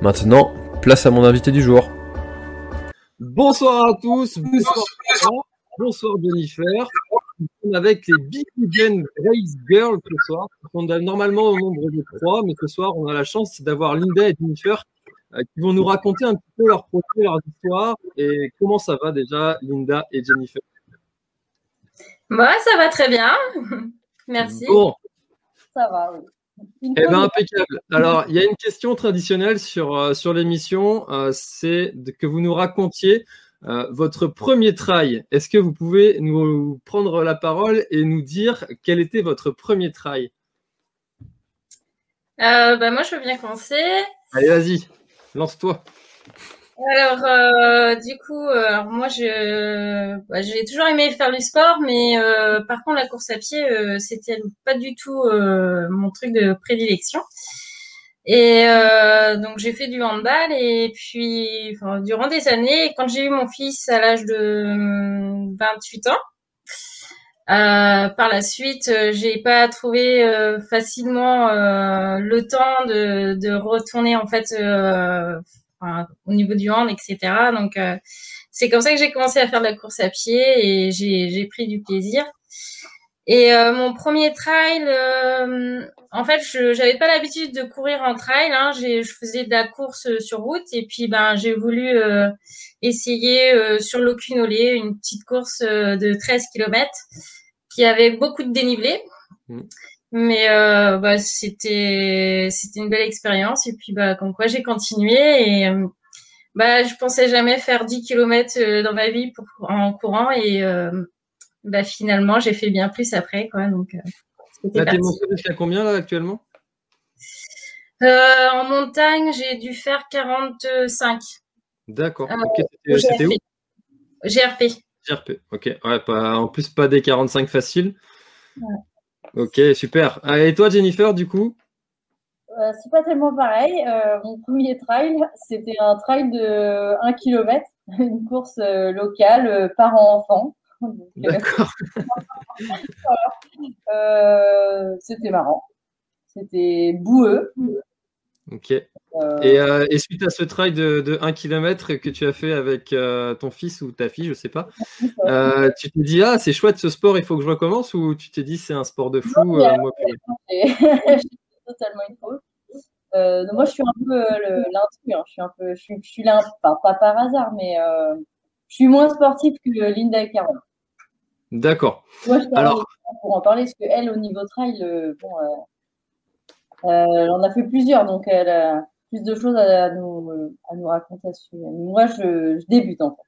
Maintenant, place à mon invité du jour. Bonsoir à tous, bonsoir, bonsoir Jennifer. Avec les Big Weekend Race Girls ce soir. On a normalement au nombre de trois, mais ce soir, on a la chance d'avoir Linda et Jennifer euh, qui vont nous raconter un petit peu leur projet, leur histoire et comment ça va déjà, Linda et Jennifer? Bah, ça va très bien. Merci. Bon. Ça va, oui. Eh bien, impeccable. Alors, il y a une question traditionnelle sur, euh, sur l'émission, euh, c'est que vous nous racontiez euh, votre premier trail. Est-ce que vous pouvez nous prendre la parole et nous dire quel était votre premier trail bah, Moi, je veux bien commencer. Allez, vas-y, lance-toi. Alors, euh, du coup, euh, moi, je, bah, j'ai toujours aimé faire du sport, mais euh, par contre, la course à pied, c'était pas du tout mon truc de prédilection. Et donc, j'ai fait du handball et puis, enfin, durant des années, quand j'ai eu mon fils à l'âge de 28 ans, par la suite, j'ai pas trouvé facilement le temps de, de, retourner en fait au niveau du hand, etc. Donc, euh, c'est comme ça que j'ai commencé à faire de la course à pied et j'ai pris du plaisir. Et euh, mon premier trail, euh, en fait, je n'avais pas l'habitude de courir en trail. Hein. Je faisais de la course sur route et puis ben j'ai voulu essayer sur l'Ocunolé, une petite course de 13 km qui avait beaucoup de dénivelé. Mmh. Mais euh, bah, c'était c'était une belle expérience et puis bah comme quoi j'ai continué et euh, bah je pensais jamais faire 10 km euh, dans ma vie pour, en courant et bah finalement j'ai fait bien plus après quoi donc c'était t'es monté jusqu'à combien là actuellement? En montagne j'ai dû faire 45. D'accord. c'était où? GRP. GRP. Ok. Ouais, pas, en plus pas des 45 faciles. Ouais. Ok, super. Ah, et toi, Jennifer, du coup? Euh, C'est pas tellement pareil. Euh, mon premier trail, c'était un trail de 1 km, une course euh, locale, parents-enfants. D'accord. C'était marrant. C'était boueux. Ok. Euh, et, suite à ce trail de, 1 km que tu as fait avec euh, ton fils ou ta fille, je sais pas, euh, tu te dis ah c'est chouette ce sport, il faut que je recommence ou tu t'es dit c'est un sport de fou moi, Je suis totalement une moi je suis un peu l'intrus, hein. je suis un peu, je suis, là, pas par hasard, mais je suis moins sportive que Linda et Carole. D'accord. Alors pour en parler, parce qu'elle au niveau trail, bon euh, on a fait plusieurs, donc elle a plus de choses à, nous, à nous, raconter Moi, je, débute en fait.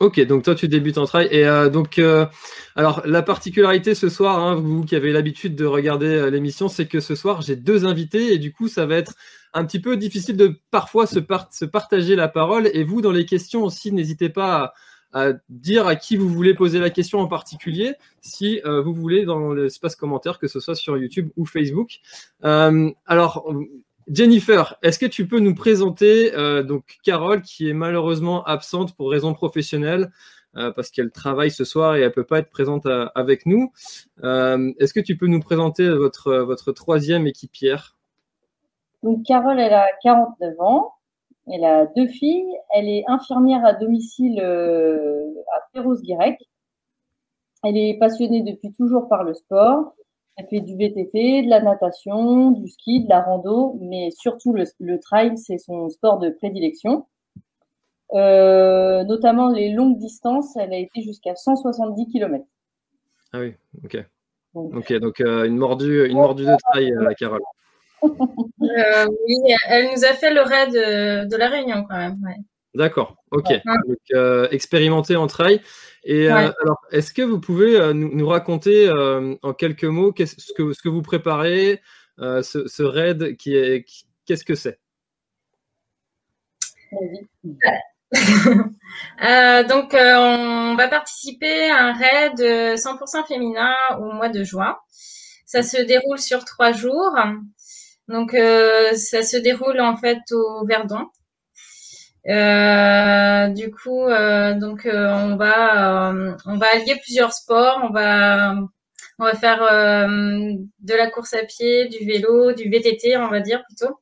Ok, donc toi tu débutes en trail. Et euh, donc euh, alors la particularité ce soir, hein, vous qui avez l'habitude de regarder l'émission, c'est que ce soir j'ai deux invités et du coup ça va être un petit peu difficile de parfois se, se partager la parole. Et vous dans les questions aussi n'hésitez pas à, à dire à qui vous voulez poser la question en particulier, si euh, vous voulez dans l'espace commentaire, que ce soit sur YouTube ou Facebook. Euh, alors, Jennifer, est-ce que tu peux nous présenter euh, donc Carole qui est malheureusement absente pour raison professionnelle parce qu'elle travaille ce soir et elle peut pas être présente avec nous. est-ce que tu peux nous présenter votre, votre troisième équipière? Donc Carole, elle a 49 ans. Elle a deux filles. Elle est infirmière à domicile euh, à Perros-Guirec. Elle est passionnée depuis toujours par le sport. Elle fait du VTT, de la natation, du ski, de la rando, mais surtout le, trail, c'est son sport de prédilection. Euh, notamment les longues distances, elle a été jusqu'à 170 km. Ah oui, ok. ok, donc euh, une mordue, une mordue de trail, Carole. Euh, oui, elle nous a fait le raid de, la Réunion quand même. D'accord, ok. Donc, euh, expérimenté en trail. Et euh, alors, est-ce que vous pouvez nous, raconter en quelques mots ce que, ce que vous préparez, ce, raid qui est, qu'est-ce que c'est? Donc, on va participer à un raid 100% féminin au mois de juin. Ça se déroule sur trois jours. Donc euh, ça se déroule en fait au Verdon. Euh, du coup, euh, donc on va on va allier plusieurs sports. On va on va faire de la course à pied, du vélo, du VTT, on va dire plutôt.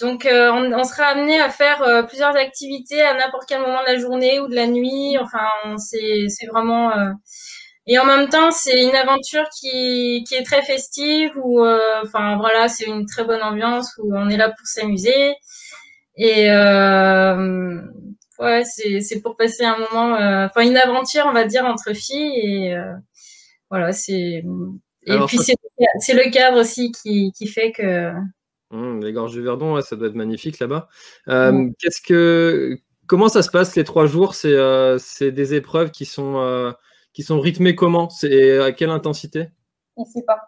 donc, on, on, sera amené à faire plusieurs activités à n'importe quel moment de la journée ou de la nuit. Enfin, c'est c'est vraiment et en même temps, c'est une aventure qui, qui est très festive, où, euh, enfin voilà, c'est une très bonne ambiance où on est là pour s'amuser. Et euh, ouais, c'est, c'est pour passer un moment, euh, enfin une aventure, on va dire, entre filles. Et euh, voilà, c'est. Et puis c'est, c'est le cadre aussi qui, qui fait que. Mmh, les gorges du Verdon, ouais, ça doit être magnifique là-bas. Qu'est-ce que, comment ça se passe les trois jours? C'est, c'est des épreuves qui sont qui sont rythmés comment? C'est à quelle intensité? On ne sait pas.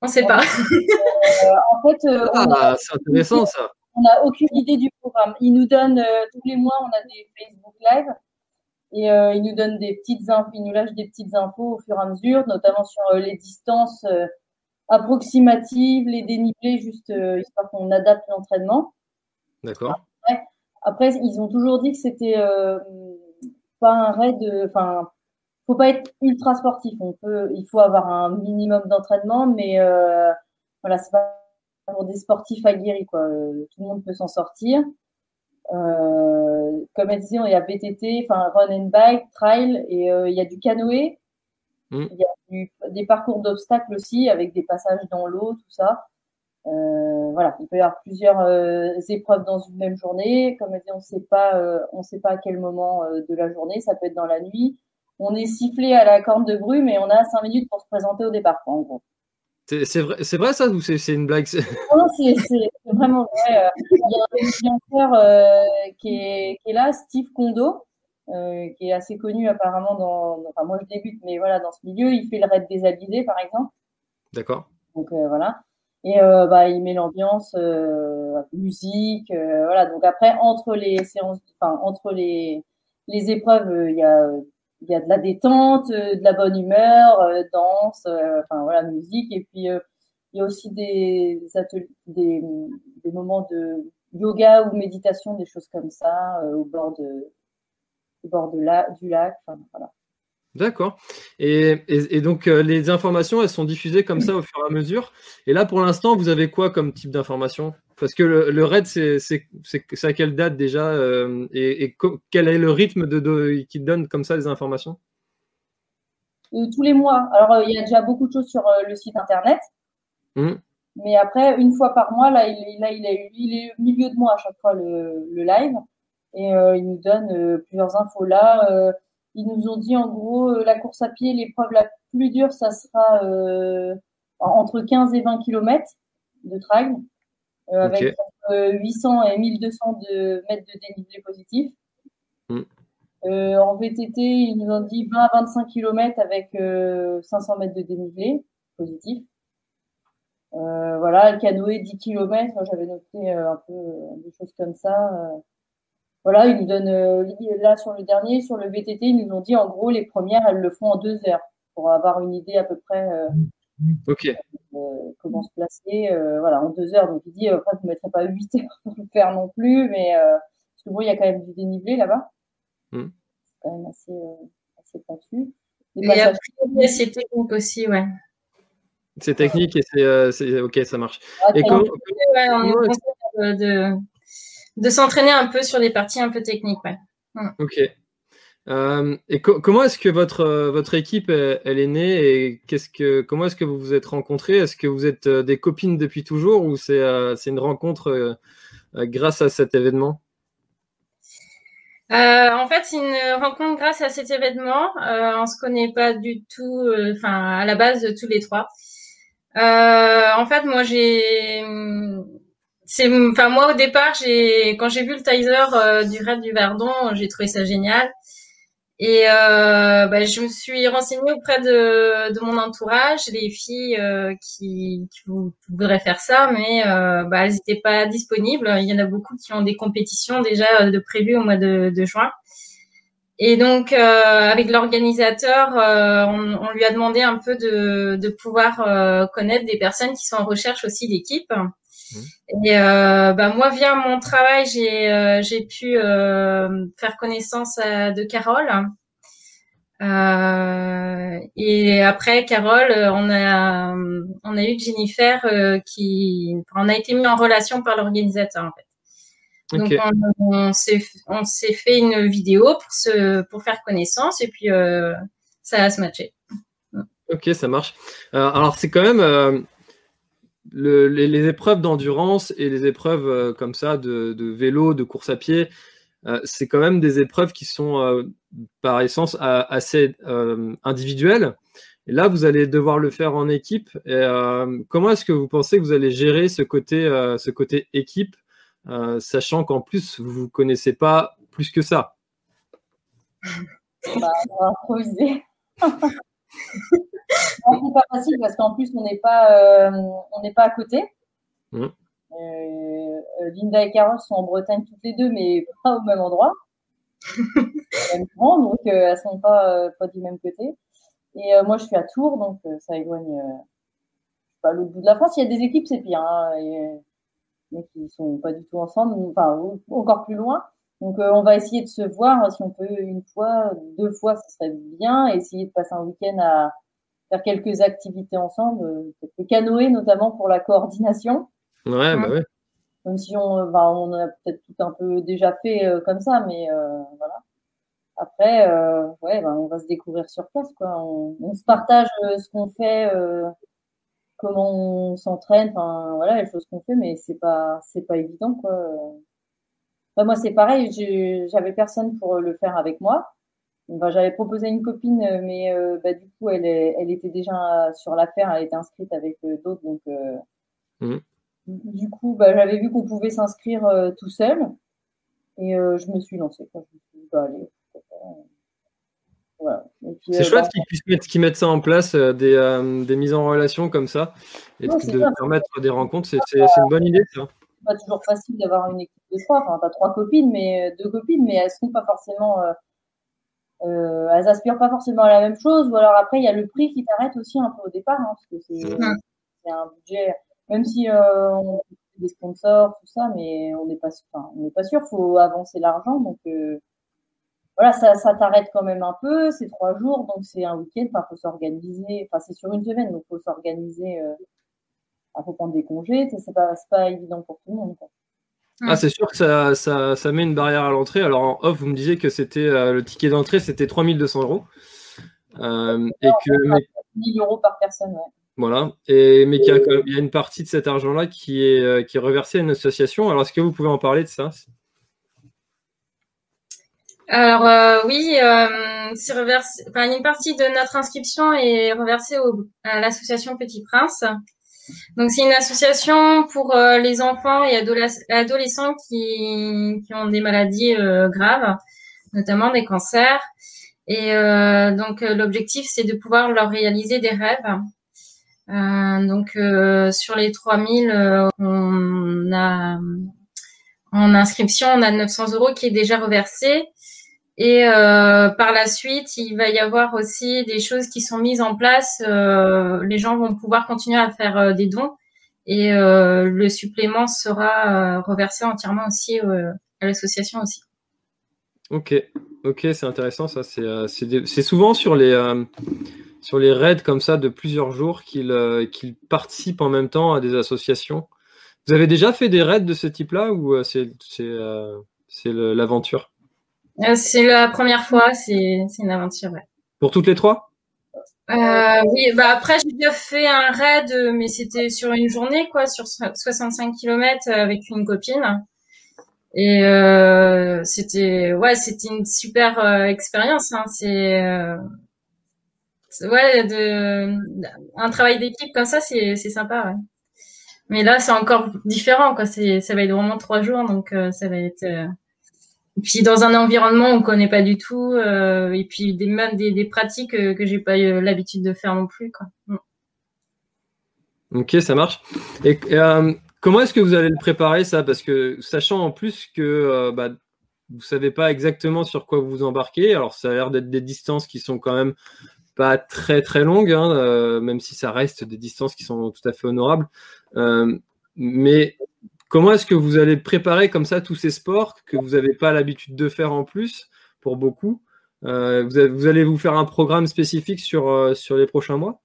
On ne sait pas. Euh, en fait, euh, ah, c'est intéressant ça. On n'a aucune idée du programme. Ils nous donnent euh, tous les mois, on a des Facebook Live et ils nous donnent des petites infos, ils nous lâchent des petites infos au fur et à mesure, notamment sur les distances approximatives, les dénivelés, juste histoire qu'on adapte l'entraînement. D'accord. Après, ils ont toujours dit que c'était pas un raid, enfin faut pas être ultra sportif. On peut, il faut avoir un minimum d'entraînement, mais euh, voilà, c'est pas pour des sportifs aguerris quoi. Euh, tout le monde peut s'en sortir. Euh, comme elle disait, il y a VTT, enfin run and bike, trail, et euh, il y a du canoë. Mm. Il y a des parcours d'obstacles aussi avec des passages dans l'eau, tout ça. Euh, voilà, il peut y avoir plusieurs euh, épreuves dans une même journée. Comme elle dit, on ne sait pas, on sait pas à quel moment de la journée. Ça peut être dans la nuit on est sifflé à la corne de brume et on a cinq minutes pour se présenter au départ, en gros. C'est vrai, vrai, ça ou c'est une blague? Non, c'est vraiment vrai. Euh, il y a un influenceur euh, qui, est, qui, est, là, Steve Kondo, euh, qui est assez connu apparemment dans. Enfin, moi je débute, mais voilà, dans ce milieu, il fait le raid des Alizés, par exemple. D'accord. Donc voilà. Et bah, il met l'ambiance, musique, voilà. Donc après, entre les séances, enfin entre les, les épreuves, il y a il y a de la détente, euh, de la bonne humeur, euh, danse, euh, enfin voilà, musique. Et puis il y a aussi des, des, des, moments de yoga ou méditation, des choses comme ça, au bord de, au bord de la, du lac. voilà. D'accord. Et, donc, les informations, elles sont diffusées comme ça au fur et à mesure. Et là, pour l'instant, vous avez quoi comme type d'information Parce que le, raid, c'est à quelle date déjà Et, quel est le rythme de, qui donne comme ça les informations? Tous les mois. Alors, il y a déjà beaucoup de choses sur le site internet. Mmh. Mais après, une fois par mois, là, il est, là, il est, il est au milieu de mois à chaque fois le, le live. Et euh, il nous donne euh, plusieurs infos là. Euh, ils nous ont dit en gros, la course à pied, l'épreuve la plus dure, ça sera entre 15 et 20 km de trail, avec 800 et 1200 de mètres de dénivelé positif. Mm. en VTT, ils nous ont dit 20 à 25 km avec 500 mètres de dénivelé positif. Euh, voilà, le canoë 10 km, j'avais noté euh, un peu euh, des choses comme ça. voilà, ils nous donnent là sur le dernier, sur le VTT, ils nous ont dit en gros les premières, elles le font en deux heures pour avoir une idée à peu près ok comment se placer. voilà, en deux heures. Donc il dit après vous ne mettrez pas 8 heures pour le faire non plus, mais parce que bon, il y a quand même du dénivelé là-bas. Mm. C'est quand même assez, assez pentu. Et, et après, c'est technique aussi, ouais. C'est technique et c'est euh, ok, ça marche. et comment, de, de s'entraîner un peu sur des parties un peu techniques. Ouais. Hmm. Ok. Euh, et comment est-ce que votre, euh, votre équipe elle, est née et qu'est-ce que comment est-ce que vous vous êtes rencontrés? Est-ce que vous êtes des copines depuis toujours ou c'est une rencontre grâce à cet événement? En fait, c'est une rencontre grâce à cet événement. on se connaît pas du tout, enfin à la base de tous les trois. Euh, en fait, moi, j'ai, enfin moi au départ, j'ai, quand j'ai vu le teaser euh, du raid du Verdon, j'ai trouvé ça génial. Et euh, bah, je me suis renseignée auprès de, de mon entourage, les filles euh, qui, qui, voudraient faire ça, mais euh, bah, elles n'étaient pas disponibles. Il y en a beaucoup qui ont des compétitions déjà de prévues au mois de, de juin. Et donc, euh, avec l'organisateur, euh, on, on, lui a demandé un peu de, de pouvoir euh, connaître des personnes qui sont en recherche aussi d'équipe. Mmh. Et bah, moi, via mon travail, j'ai j'ai pu faire connaissance de Carole. et après Carole, on a on a eu Jennifer qui on a été mis en relation par l'organisateur en fait. Donc on, s'est fait une vidéo pour se pour faire connaissance et puis euh, ça a se matcher. Ok, ça marche. Euh, alors c'est quand même euh, les, épreuves d'endurance et les épreuves comme ça de, vélo, de course à pied, c'est quand même des épreuves qui sont par essence assez individuelles. Et là, vous allez devoir le faire en équipe. Comment est-ce que vous pensez que vous allez gérer ce côté, ce côté équipe euh, sachant qu'en plus, vous ne vous connaissez pas plus que ça? Bah. c'est pas facile parce qu'en plus, on n'est pas, euh, on n'est pas à côté. Mmh. Euh, Linda et Carole sont en Bretagne toutes les deux, mais pas au même endroit. même grand, donc elles ne sont pas, pas du même côté. Et moi, je suis à Tours, donc ça éloigne pas l'autre bout de la France. Il y a des équipes, c'est pire. Hein, et, mais qui sont pas du tout ensemble, enfin encore plus loin. Donc euh, on va essayer de se voir si on peut une fois, deux fois, ce serait bien. Essayer de passer un week-end à faire quelques activités ensemble, euh, le canoë notamment pour la coordination. Ouais, bah ouais. Même si on, bah, on a peut-être tout un peu déjà fait euh, comme ça, mais voilà. Après, ouais, bah, on va se découvrir sur place, quoi. On, on se partage ce qu'on fait comment on s'entraîne, enfin voilà les choses qu'on fait, mais c'est pas c'est pas évident quoi. Moi c'est pareil, j'avais personne pour le faire avec moi. j'avais proposé à une copine, mais euh, bah, du coup elle elle était déjà sur l'affaire, elle était inscrite avec euh, d'autres, donc euh, mmh. du coup bah, j'avais vu qu'on pouvait s'inscrire tout seul et je me suis lancée. Je me suis dit, bah, allez, c'est euh, chouette bah, qu'ils puissent mettre, mettent ça en place, euh, des, euh, des, mises en relation comme ça, et de permettre des rencontres. C'est une bonne idée, ça. Pas toujours facile d'avoir une équipe de trois. Enfin, t'as trois copines, mais deux copines, mais elles sont pas forcément. elles aspirent pas forcément à la même chose, ou alors après, il y a le prix qui t'arrête aussi un peu au départ, hein, parce que c'est un budget, même si on a des sponsors, tout ça, mais on n'est pas, enfin, on n'est pas sûr, faut avancer l'argent, donc voilà, ça, ça t'arrête quand même un peu. C'est trois jours, donc c'est un week-end. Enfin, faut s'organiser. Enfin, c'est sur une semaine, donc faut s'organiser. Euh, faut prendre des congés. C'est pas, pas évident pour tout le monde. Ah, c'est sûr que ça, ça, ça, met une barrière à l'entrée. Alors en off, vous me disiez que c'était euh, le ticket d'entrée, c'était 3200 euros. Euh, et que 1000 euros par personne, ouais. Voilà. Et, mais qu'il y, a une partie de cet argent-là qui est, euh, qui est reversée à une association. Alors, est-ce que vous pouvez en parler de ça? Alors, euh, oui, euh, c'est reversé, enfin, une partie de notre inscription est reversée à l'association Petit Prince. Donc, c'est une association pour les enfants et adolescents qui, ont des maladies graves, notamment des cancers. Et donc, l'objectif, c'est de pouvoir leur réaliser des rêves euh, donc euh, sur les 3000, euh, on a en inscription, on a 900 euros qui est déjà reversé. Et euh, par la suite, il va y avoir aussi des choses qui sont mises en place. Euh, les gens vont pouvoir continuer à faire des dons et le supplément sera reversé entièrement aussi à l'association aussi. Ok, ok, c'est intéressant ça. C'est souvent sur les sur les raids comme ça de plusieurs jours euh, qu'ils participent en même temps à des associations. Vous avez déjà fait des raids de ce type-là ou euh, c'est euh, C'est la première fois, c'est une aventure, ouais. Pour toutes les trois? Oui, bah après j'ai déjà fait un raid, mais c'était sur une journée, quoi, sur 65 km avec une copine. Et c'était ouais, c'était une super expérience. Hein. C'est ouais, de, un travail d'équipe comme ça, c'est, c'est sympa, ouais. Mais là, c'est encore différent, quoi. C'est, ça va être vraiment trois jours, donc euh, ça va être. Euh, et puis dans un environnement on connaît pas du tout, euh, et puis des, même des, pratiques que j'ai pas eu l'habitude de faire non plus. Ok, ça marche. Et comment est-ce que vous allez le préparer ça? Parce que sachant en plus que bah, vous savez pas exactement sur quoi vous embarquez, alors ça a l'air d'être des distances qui sont quand même pas très très longue, hein, euh, même si ça reste des distances qui sont tout à fait honorables. Euh, mais comment est-ce que vous allez préparer comme ça tous ces sports que vous n'avez pas l'habitude de faire en plus pour beaucoup euh, vous, allez vous faire un programme spécifique sur, sur les prochains mois?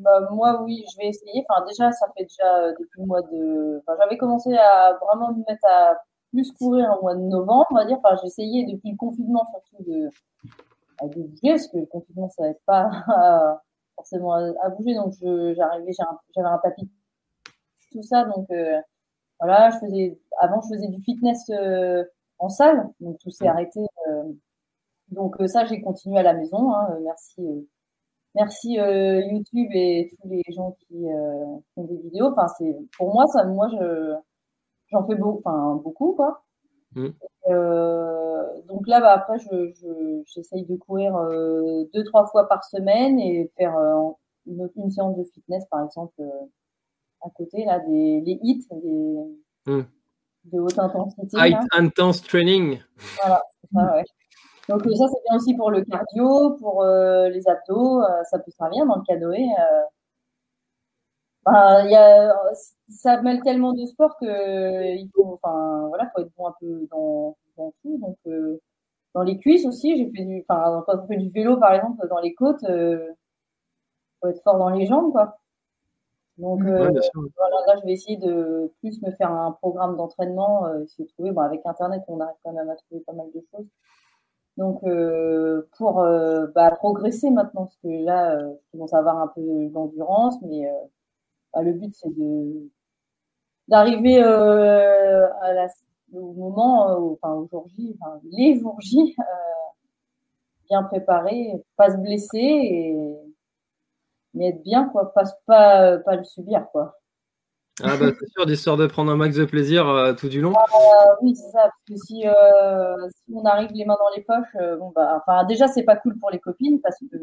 Bah, moi, oui, je vais essayer. Déjà, ça fait déjà depuis le mois de. j'avais commencé à vraiment me mettre à plus courir au mois de novembre, on va dire. Enfin, j'ai essayé depuis le confinement surtout de, bouger parce que le confinement ça n'aide pas forcément à, bouger donc j'avais un, tapis tout ça. Donc euh, voilà je faisais avant je faisais du fitness euh, en salle. Donc tout s'est arrêté euh. donc ça j'ai continué à la maison hein, merci merci YouTube et tous les gens qui font des vidéos. Enfin c'est pour moi ça moi je j'en fais beaucoup enfin beaucoup quoi. Mmh. Euh, donc là, bah, après, j'essaye je, de courir euh, deux, trois fois par semaine et faire euh, une, une, séance de fitness, par exemple, à côté, là, des les hits, des, hmm. de haute intensité. High intense training. Voilà, ça, ouais. Donc ça, c'est bien aussi pour le cardio, pour les abdos, ça peut servir dans le canoë. Ben, y a, ça mêle tellement de sports que il faut, enfin, voilà, faut être bon un peu dans, dans tout. Donc, euh, dans les cuisses aussi, j'ai fait du, enfin, quand on fait du vélo, par exemple, dans les côtes, euh, faut être fort dans les jambes, quoi. Donc, euh, voilà, là, je vais essayer de plus me faire un programme d'entraînement, euh, trouver, bon, avec Internet, on arrive quand même à trouver pas mal de choses. Donc, euh, pour bah, progresser maintenant, parce que là, euh, je commence à avoir un peu d'endurance, mais bah, le but, c'est de d'arriver euh, à la, au moment, euh, enfin au jour J, enfin, les jours J, euh, bien préparé, pas se blesser et mais être bien quoi, pas pas pas le subir quoi. Ah bah c'est sûr, d'histoire de prendre un max de plaisir euh, tout du long. Ah, oui, c'est ça, parce que si, euh, si, on arrive les mains dans les poches, euh, bon bah, enfin déjà c'est pas cool pour les copines parce que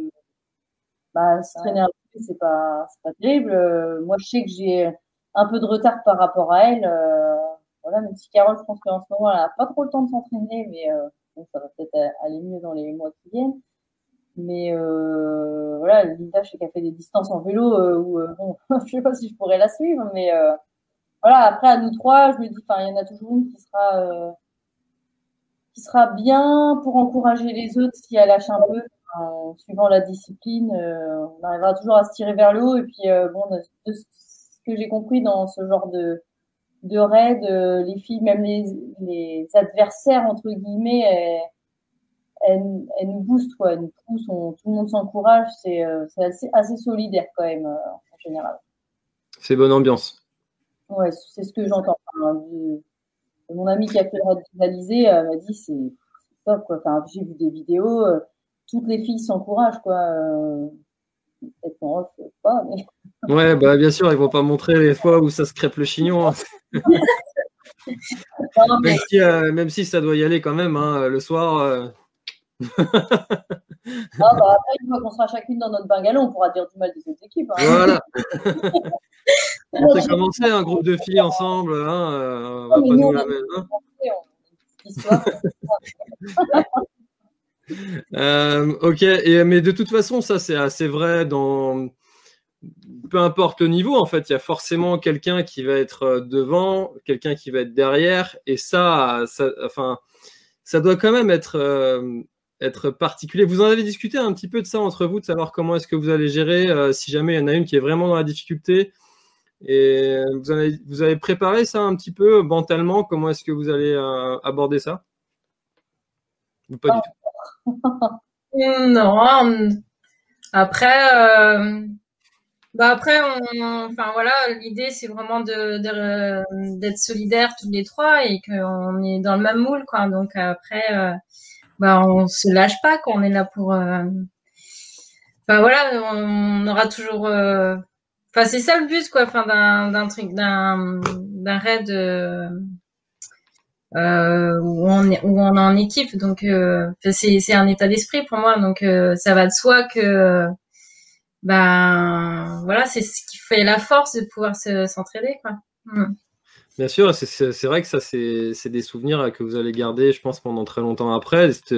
bah, se traîner un peu, c'est pas c'est pas terrible. moi je sais que j'ai un peu de retard par rapport à elle. Euh, voilà, même si Carole, je pense qu'en ce moment, elle n'a pas trop le temps de s'entraîner, mais euh, ça va peut-être aller mieux dans les mois qui viennent. Mais euh, voilà, Linda, je sais qu'elle fait des distances en vélo euh, où, euh, bon, je sais pas si je pourrais la suivre, mais voilà, après, à nous trois, je me dis, enfin, il y en a toujours une qui sera, qui sera bien pour encourager les autres s'ils lâchent un peu. En suivant la discipline, on arrivera toujours à se tirer vers le haut. Et puis, bon, de ce que j'ai compris dans ce genre de, de raid, les filles, même les, les adversaires, entre guillemets, nous boostent, quoi, nous tout le monde s'encourage. C'est assez, assez, solidaire quand même, en général. C'est bonne ambiance. Ouais, c'est ce que j'entends. mon ami qui a fait le raid finalisé euh, m'a dit c'est top, quoi. Enfin, j'ai vu des vidéos, euh, toutes les filles s'encouragent, quoi. Euh, peut-être off, pas, mais. Ouais, bah bien sûr, ils vont pas montrer les fois où ça se crêpe le chignon. Hein. même, si, même, si, ça doit y aller quand même, hein, le soir. Ah, bah, après, une fois qu'on sera chacune dans notre bungalow, on pourra dire du mal de cette équipe. Hein. Voilà. on s'est commencé un groupe de filles ensemble. Hein, euh, on va pas nous la euh, ok, et, mais de toute façon, ça c'est assez vrai dans peu importe le niveau, en fait, il y a forcément quelqu'un qui va être devant, quelqu'un qui va être derrière, et ça, ça, enfin, ça doit quand même être euh, être particulier. Vous en avez discuté un petit peu de ça entre vous, de savoir comment est-ce que vous allez gérer euh, si jamais il y en a une qui est vraiment dans la difficulté. Et vous avez, vous avez préparé ça un petit peu mentalement, comment est-ce que vous allez euh, aborder ça? Ou pas du tout? Non. Après, euh, bah après, enfin voilà, l'idée c'est vraiment d'être solidaires tous les trois et qu'on est dans le même moule, quoi. Donc après bah on se lâche pas on est là pour euh... enfin voilà on aura toujours euh, enfin c'est ça le but quoi enfin d'un truc d'un raid euh... euh où on est où on est en équipe. Donc euh, c'est un état d'esprit pour moi. Donc ça va de soi que ben voilà c'est ce qui fait la force de pouvoir s'entraider quoi. Mm. Bien sûr, c'est vrai que ça, c'est des souvenirs que vous allez garder, je pense, pendant très longtemps après. Cette,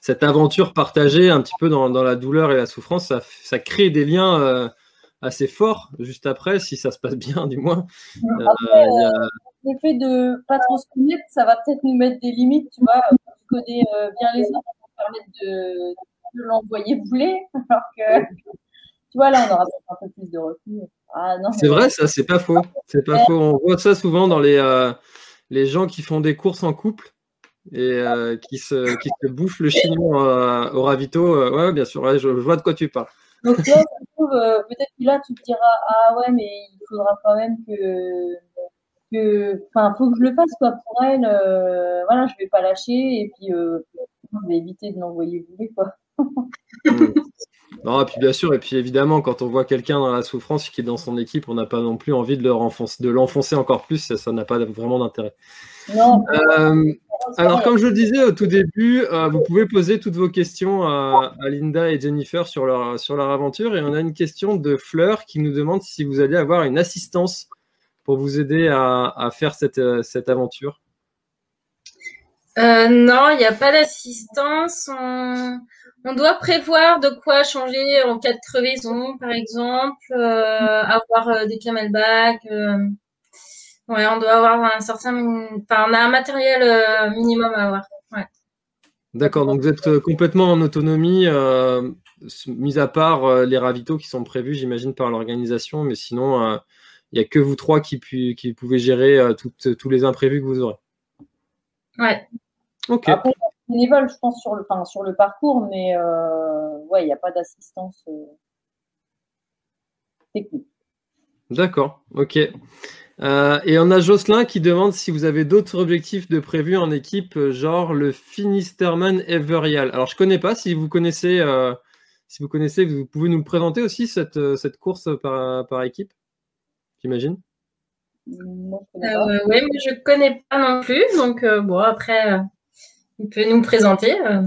cette aventure partagée un petit peu dans, dans, la douleur et la souffrance, ça, ça crée des liens euh, assez forts juste après, si ça se passe bien, du moins. Euh, euh, Le fait de pas trop se connaître, ça va peut-être nous mettre des limites, tu vois. Tu connais bien les autres, ça va permettre de, de l'envoyer bouler, alors que, tu vois, là, on aura peut-être un peu plus de recul. Ah, c'est vrai, ça, c'est pas faux. C'est pas faux. On voit ça souvent dans les, euh, les gens qui font des courses en couple et euh, qui, se, qui se bouffent le chignon euh, au ravito. ouais, bien sûr, je, vois de quoi tu parles. Donc là, peut-être que là, tu te diras Ah ouais, mais il faudra quand même que. Enfin, faut que je le fasse quoi, pour elle. voilà, je vais pas lâcher et puis je vais éviter de l'envoyer bouler. Quoi. Non, et puis bien sûr, et puis évidemment, quand on voit quelqu'un dans la souffrance qui est dans son équipe, on n'a pas non plus envie de de l'enfoncer encore plus, ça n'a pas vraiment d'intérêt. Euh, alors, comme je le disais au tout début, euh, vous pouvez poser toutes vos questions à, Linda et Jennifer sur leur, sur leur aventure. Et on a une question de Fleur qui nous demande si vous allez avoir une assistance pour vous aider à, faire cette, cette aventure. Euh, non, il n'y a pas d'assistance. On doit prévoir de quoi changer en cas de crevaison, par exemple, euh, avoir euh, des camelbacks. Euh, ouais, on doit avoir un certain, enfin, on a un matériel minimum à avoir. Ouais. D'accord, donc vous êtes complètement en autonomie, mis à part les ravitaux qui sont prévus, j'imagine, par l'organisation, mais sinon, il n'y a que vous trois qui, qui pouvez gérer tous les imprévus que vous aurez. Ouais. Ok bénévole, je pense, sur le, enfin, sur le parcours, mais euh, ouais, il n'y a pas d'assistance euh, technique. D'accord, ok. Euh, et on a Jocelyn qui demande si vous avez d'autres objectifs de prévus en équipe, genre le Finisterman Everial. Alors je connais pas. Si vous connaissez, si vous connaissez, vous pouvez nous présenter aussi cette, cette course par, par équipe, j'imagine? oui, mais je connais pas non plus. Donc bon après, il peut nous présenter. Euh,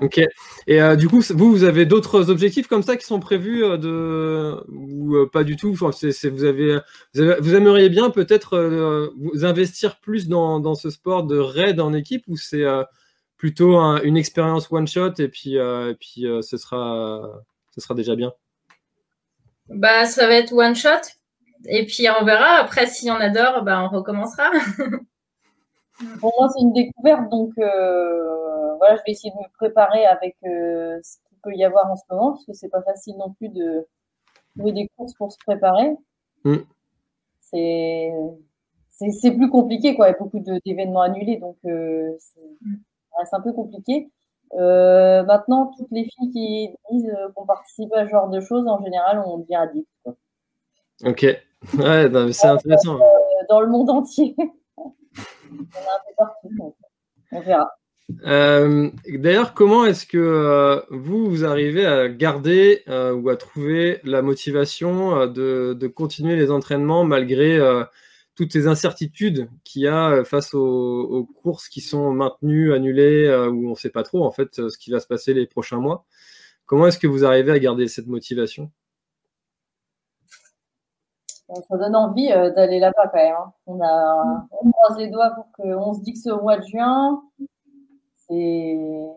ok. Et euh, du coup, vous, vous avez d'autres objectifs comme ça qui sont prévus euh, de ou pas du tout? Enfin, vous, avez, vous, aimeriez bien peut-être vous investir plus dans, ce sport de raid en équipe ou c'est plutôt une expérience one shot et puis, et puis ce sera ce sera déjà bien? Bah, ça va être one shot et puis on verra. Après, si on adore, bah, on recommencera. Pour moi, c'est une découverte, donc voilà, je vais essayer de me préparer avec ce qu'il peut y avoir en ce moment, parce que c'est pas facile non plus de trouver des courses pour se préparer. Mm. C'est c'est plus compliqué, quoi. Il y a beaucoup d'événements annulés, donc c'est un peu compliqué. Euh, maintenant, toutes les filles qui disent euh, qu'on participe à ce genre de choses, en général, on devient addict. Ok, ouais, c'est intéressant. Euh, dans le monde entier. verra. D'ailleurs, comment est-ce que vous, vous arrivez à garder ou à trouver la motivation de, continuer les entraînements malgré toutes ces incertitudes qu'il y a euh, face aux, courses qui sont maintenues, annulées, euh, où on ne sait pas trop en fait euh, ce qui va se passer les prochains mois? Comment est-ce que vous arrivez à garder cette motivation? Ça donne envie d'aller là-bas quand même. Hein. On, a, on croise les doigts pour qu'on se dit que c'est au mois de juin.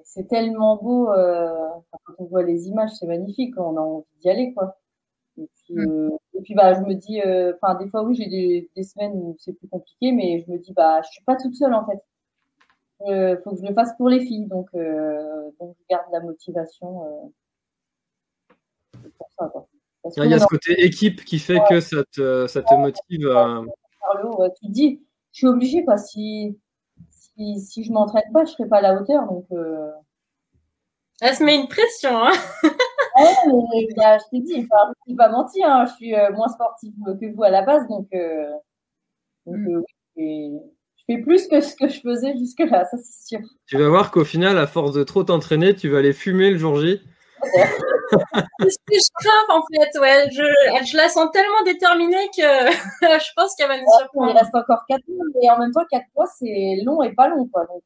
C'est tellement beau. quand on voit les images, c'est magnifique. On a envie d'y aller. Quoi. Et puis, mm. Et puis bah je me dis, euh, enfin des fois oui j'ai des, semaines où c'est plus compliqué, mais je me dis bah je suis pas toute seule en fait. Il euh, faut que je le fasse pour les filles, donc euh, donc je garde la motivation. pour ça, Il y a ce côté équipe qui fait que ça te, ça te motive. tu te dis, je suis obligée quoi. Si si, si je m'entraîne pas, je serai pas à la hauteur, donc. Elle se met une pression. Hein je t'ai dit, je ne pas mentir, hein, je suis euh, moins sportive que vous à la base, donc, euh, mm. euh, je fais plus que ce que je faisais jusque-là, ça c'est sûr. Tu vas voir qu'au final, à force de trop t'entraîner, tu vas aller fumer le jour J. je crains en fait, ouais. Je, je, la sens tellement déterminée que je pense qu'elle va nous surprendre. Il reste encore 4 mois, mais en même temps, 4 mois c'est long et pas long, quoi. Donc,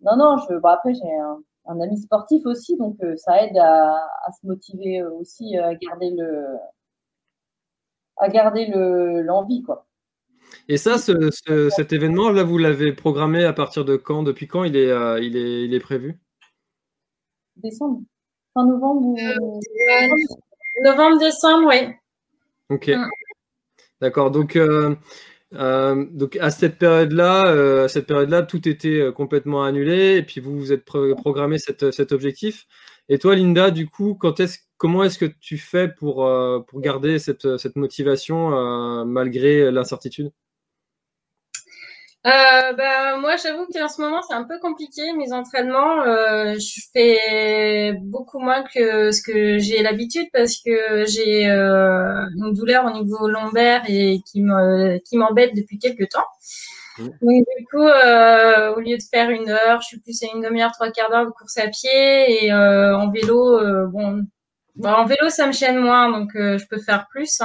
non, non, je, bon, après j'ai un un ami sportif aussi, donc euh, ça aide à, se motiver aussi à garder le à garder le l'envie quoi. Et ça, cet événement là, vous l'avez programmé à partir de quand? Depuis quand il est euh, il est il est prévu? Décembre, fin novembre ou euh, novembre décembre, oui. Ok. Mm. D'accord. Donc euh, donc à cette période-là, euh, cette période-là, tout était euh, complètement annulé et puis vous vous êtes programmé cet objectif. Et toi, Linda, du coup, quand est comment est-ce que tu fais pour, pour garder cette, cette motivation malgré l'incertitude? Euh, bah, moi, j'avoue qu'en ce moment, c'est un peu compliqué. Mes entraînements, euh, je fais beaucoup moins que ce que j'ai l'habitude parce que j'ai euh, une douleur au niveau lombaire et qui me qui m'embête depuis quelques temps. Mmh. Donc du coup, euh, au lieu de faire une heure, je suis plus à une demi-heure, trois quarts d'heure de course à pied et en vélo, bon, bah, en vélo, ça me chaîne moins, donc je peux faire plus.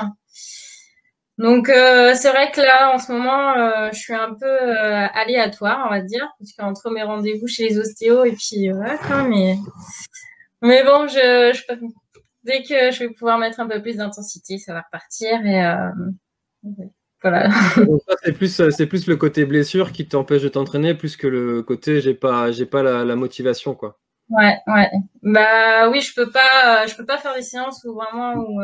Donc euh, c'est vrai que là en ce moment euh, je suis un peu euh, aléatoire on va dire parce qu'entre mes rendez-vous chez les ostéos et puis voilà quoi mais mais bon je, je dès que je vais pouvoir mettre un peu plus d'intensité ça va repartir et voilà. c'est plus c'est plus le côté blessure qui t'empêche de t'entraîner plus que le côté j'ai pas j'ai pas la, la, motivation quoi. Ouais ouais bah oui je peux pas je peux pas faire des séances où vraiment où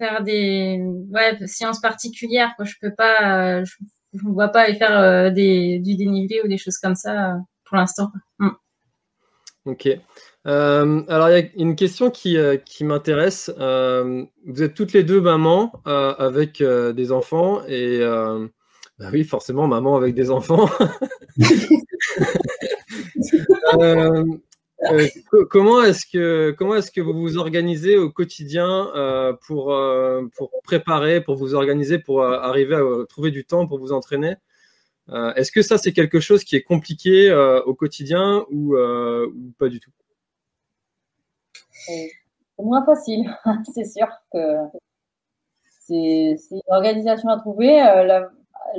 faire des ouais, séances particulières. Quoi. Je peux pas, je ne vois pas aller faire euh, du dénivelé ou des choses comme ça euh, pour l'instant. Mm. Ok. Euh, alors, il y a une question qui, qui m'intéresse. vous êtes toutes les deux mamans avec des enfants et bah oui, forcément, maman avec des enfants. Euh, comment est-ce que comment est-ce que vous vous organisez au quotidien euh, pour euh, pour préparer, pour vous organiser, pour arriver à trouver du temps pour vous entraîner? Est-ce que ça c'est quelque chose qui est compliqué au quotidien ou, pas du tout? C'est moins facile, c'est sûr que c'est une organisation à trouver.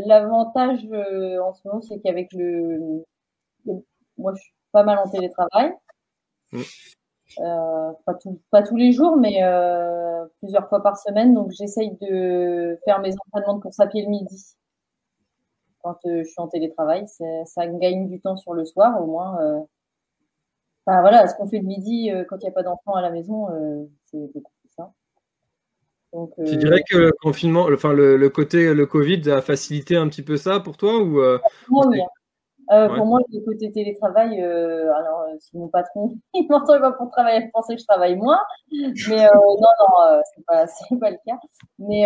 L'avantage en ce moment, c'est qu'avec le, moi je suis pas mal en télétravail. Mm. Euh, pas, tous les jours, mais euh, plusieurs fois par semaine. Donc, j'essaye de faire mes entraînements de course à pied le midi quand euh, je suis en télétravail. Ça me gagne du temps sur le soir, au moins. Enfin, voilà, ce qu'on fait le midi quand il n'y a pas d'enfants à la maison, c'est beaucoup plus ça. Donc, tu dirais que le confinement, enfin le, le, côté le Covid a facilité un petit peu ça pour toi ou oui. Euh, pour moi, le côté télétravail, euh, alors euh, si mon patron il m'entend, va pour travailler, penser que je travaille moins. Mais non, non, c'est pas, pas le cas. Mais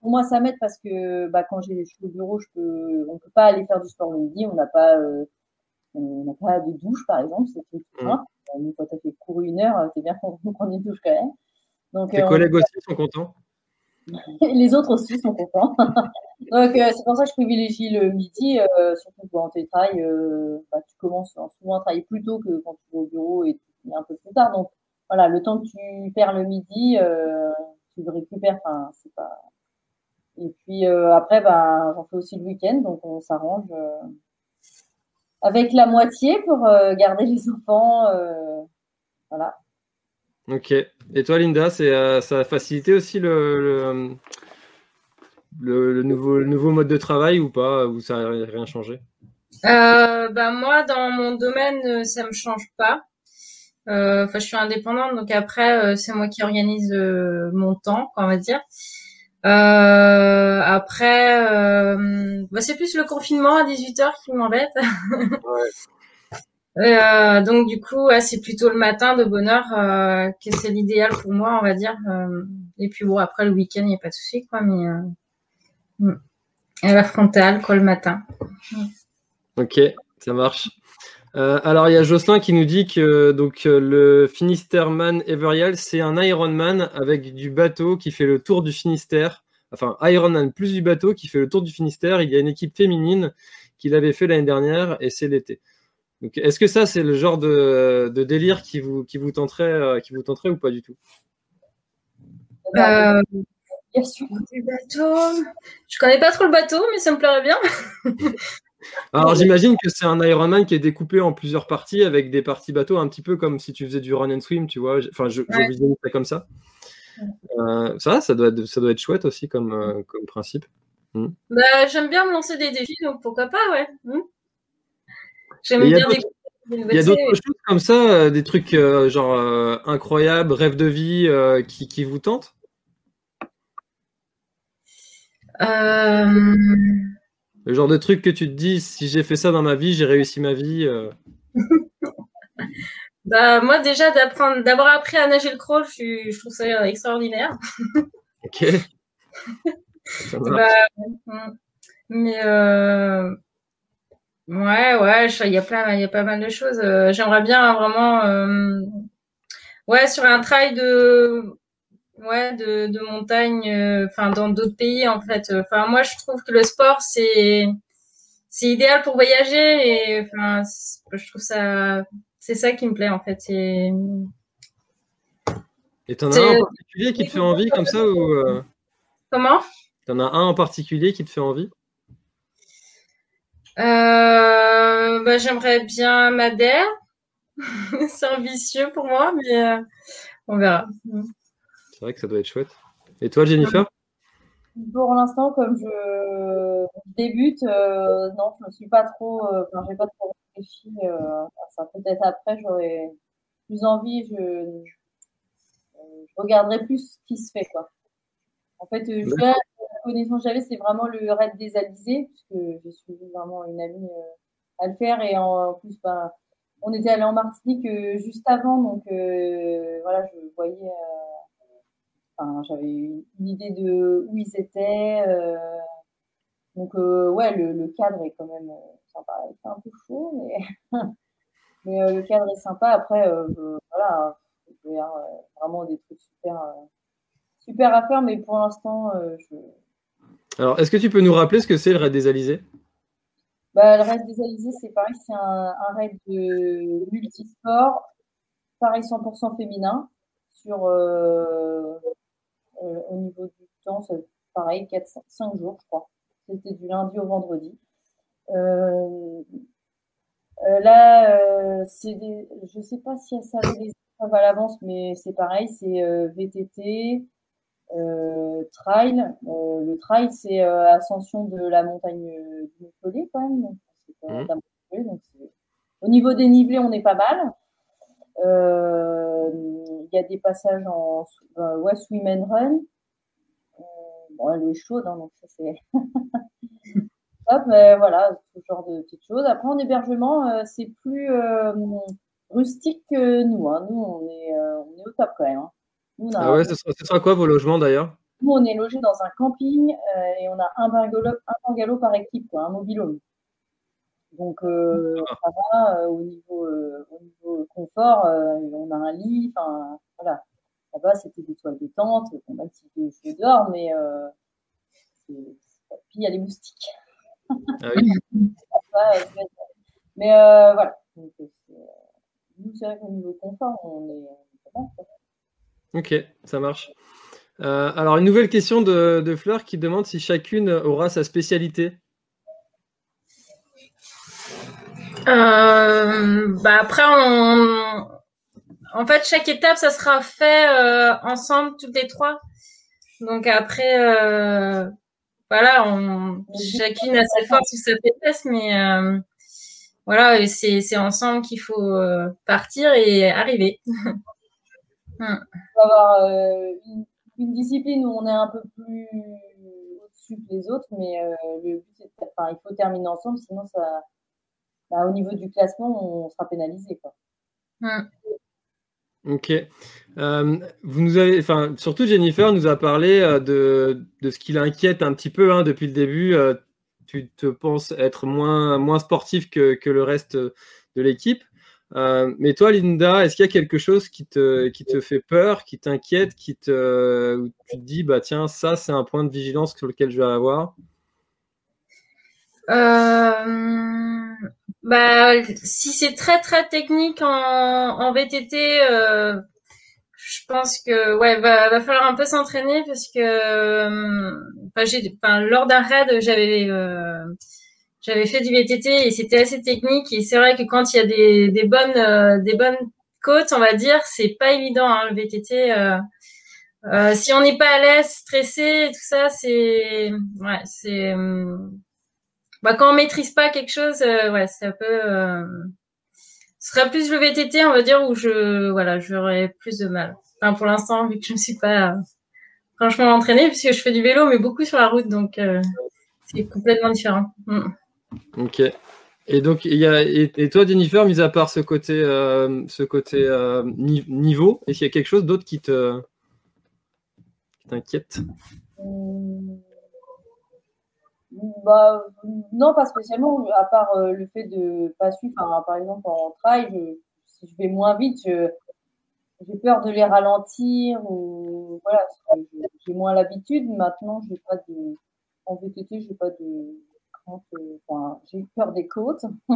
pour moi, ça m'aide parce que bah, quand j'ai, je suis au bureau, je peux, on peut pas aller faire du sport le midi, on n'a pas, on n'a pas de douche, par exemple, c'est tout mmh. Mmh. Quand tu as fait courir une heure, c'est bien qu'on prenne une douche quand même. Donc, Tes collègues aussi sont contents? les autres aussi sont contents. Donc, euh, c'est pour ça que je privilégie le midi, euh, surtout quand tu travailles, euh, bah, tu commences souvent à travailler plus tôt que quand tu vas au bureau et un peu plus tard. Donc, voilà, le temps que tu perds le midi, tu le récupères. Et puis après, ben, j'en fais aussi le week-end, donc on s'arrange avec la moitié pour garder les enfants. voilà. Ok. Et toi, Linda, c'est, euh, ça a facilité aussi le, le, nouveau, nouveau mode de travail ou pas Ou ça n'a rien changé? Euh, bah, Moi, dans mon domaine, ça ne me change pas. Euh, enfin, je suis indépendante, donc après, c'est moi qui organise mon temps, on va dire. après, bah, c'est plus le confinement à 18h qui m'embête. ouais. Euh, donc du coup, c'est plutôt le matin de bonne heure euh, que c'est l'idéal pour moi, on va dire. Euh, et puis bon, après le week-end, il n'y a pas de souci, quoi. Mais hmm. la frontale, quoi, le matin. Ok, ça marche. alors il y a Jocelyn qui nous dit que donc le Finisterman Everial, c'est un Ironman avec du bateau qui fait le tour du Finistère. Enfin, Ironman plus du bateau qui fait le tour du Finistère. Il y a une équipe féminine qui l'avait fait l'année dernière et c'est l'été est-ce que ça, c'est le genre de, délire qui vous, qui, vous tenterait, euh, qui vous tenterait ou pas du tout? Euh, Bien sûr, du bateau. Je connais pas trop le bateau, mais ça me plairait bien. Alors j'imagine que c'est un Ironman qui est découpé en plusieurs parties avec des parties bateau, un petit peu comme si tu faisais du run and swim, tu vois. Enfin, je, visualise ça comme ça. Euh, ça, ça doit, être, ça doit être chouette aussi comme, comme principe. Hmm. Bah, j'aime bien me lancer des défis, donc pourquoi pas, ouais. Hmm. J'aime bien Il y a d'autres choses comme ça, euh, des trucs euh, genre euh, incroyables, rêve de vie qui, qui, vous tentent? Le genre de truc que tu te dis, si j'ai fait ça dans ma vie, j'ai réussi ma vie. bah, moi, déjà, d'apprendre, d'avoir appris à nager le crawl, je, trouve ça extraordinaire. ok. Bah, mais Ouais, ouais, il y a plein, il y a pas mal de choses. Euh, j'aimerais bien vraiment, euh, ouais, sur un trail de, ouais, de, de montagne, euh, enfin, dans d'autres pays, en fait. Enfin, moi, je trouve que le sport, c'est, c'est idéal pour voyager et, enfin, je trouve ça, c'est ça qui me plaît, en fait. Et, et t'en as un en particulier qui te fait envie comme ça ou Comment? T'en as un en particulier qui te fait envie? Euh, bah, J'aimerais bien Madère. c'est ambitieux pour moi, mais euh, on verra. C'est vrai que ça doit être chouette. Et toi, Jennifer? Pour l'instant, comme je débute, euh, non, je ne suis pas trop, enfin, j'ai pas trop réfléchi. ça peut-être après, j'aurais plus envie, je, je, regarderai plus ce qui se fait, quoi. En fait, je vais connaissance que j'avais, c'est vraiment le raid des Alizés, puisque j'ai suivi vraiment une amie euh, à le faire. Et en, plus, ben, on était allé en Martinique euh, juste avant, donc euh, voilà, je voyais. J'avais une idée de où ils étaient. donc, ouais, le, cadre est quand même sympa. C'est un peu chaud, mais, mais le cadre est sympa. Après, voilà, a vraiment des trucs super super à faire, mais pour l'instant, je, alors, est-ce que tu peux nous rappeler ce que c'est le raid des Alizés? Bah, Le raid des Alizés, c'est pareil, c'est un, raid de multisport, pareil 100% féminin, sur euh, euh, au niveau du temps, c'est pareil, 4, 5 jours, je crois. C'était du lundi au vendredi. Euh, là, c'est je ne sais pas si savait les épreuves à l'avance, mais c'est pareil, c'est VTT, euh, trail. Euh, le trail, c'est euh, ascension de la montagne du Montpellier quand même. Donc, mmh. au niveau des nivelés, on est pas mal. Il y a des passages en ouais, swim and run. bon, elle est chaude, hein, donc ça c'est. Hop, mais voilà, ce genre de petites choses. Après, en hébergement, c'est plus rustique que nous. Hein. Nous, on est, on est au top quand même. Hein. Ah ouais, ce sera, quoi vos logements d'ailleurs? Nous, on est logé dans un camping et on a un bungalow, un bungalow par équipe, quoi, un mobilhome. Donc, euh, ça va euh, au, niveau, euh, au niveau confort. on a un lit. Enfin, voilà. Là-bas, c'était des toiles de tente, même si je dehors, mais puis il y a les moustiques. Ah oui. mais voilà. Donc, nous, c'est vrai qu'au niveau confort, on est, pas mal. Ok, ça marche. alors, une nouvelle question de, Fleur qui demande si chacune aura sa spécialité. Euh, bah après, en fait, chaque étape, ça sera fait euh, ensemble, toutes les trois. Donc après, euh, voilà, chacune a ses forces ou sa faiblesse, mais voilà, c'est ensemble qu'il faut partir et arriver. Hmm. Avoir une, discipline où on est un peu plus au-dessus que les autres, mais le but, c'est, enfin, il faut terminer ensemble, sinon ça bah, au niveau du classement, on sera pénalisé. Quoi. Ok. Euh, vous nous avez, enfin, surtout Jennifer nous a parlé euh, de, de ce qui l'inquiète un petit peu hein, depuis le début. Euh, tu te penses être moins, moins sportif que, que le reste de l'équipe. Mais toi, Linda, est-ce qu'il y a quelque chose qui te, qui te fait peur, qui t'inquiète, qui te, où tu te dis, bah tiens, ça, c'est un point de vigilance sur lequel je vais avoir? Bah, si c'est très très technique en, VTT, euh, je pense que ouais, va, va falloir un peu s'entraîner parce que euh, lors d'un raid, j'avais euh, j'avais fait du VTT et c'était assez technique et c'est vrai que quand il y a des, des bonnes euh, des bonnes côtes, on va dire, c'est pas évident hein, le VTT. Euh, si on n'est pas à l'aise, stressé, tout ça, c'est ouais, c'est bah, quand on maîtrise pas quelque chose, euh, ouais, c'est un peu. Euh, ce serait plus le VTT, on va dire, où je, voilà, j'aurais plus de mal. Enfin, pour l'instant, vu que je ne suis pas franchement entraînée, puisque je fais du vélo, mais beaucoup sur la route, donc euh, c'est complètement différent. Mm. Ok. Et donc, il y a, et, toi, Jennifer, mis à part ce côté, ce côté niveau, est-ce qu'il y a quelque chose d'autre qui te, qui t'inquiète? Bah, non, pas spécialement, à part euh, le fait de pas suivre. par exemple, en trail, si je vais moins vite, j'ai peur de les ralentir voilà, j'ai moins l'habitude. Maintenant, j'ai pas de, en VTT, j'ai pas de j'ai peur des côtes.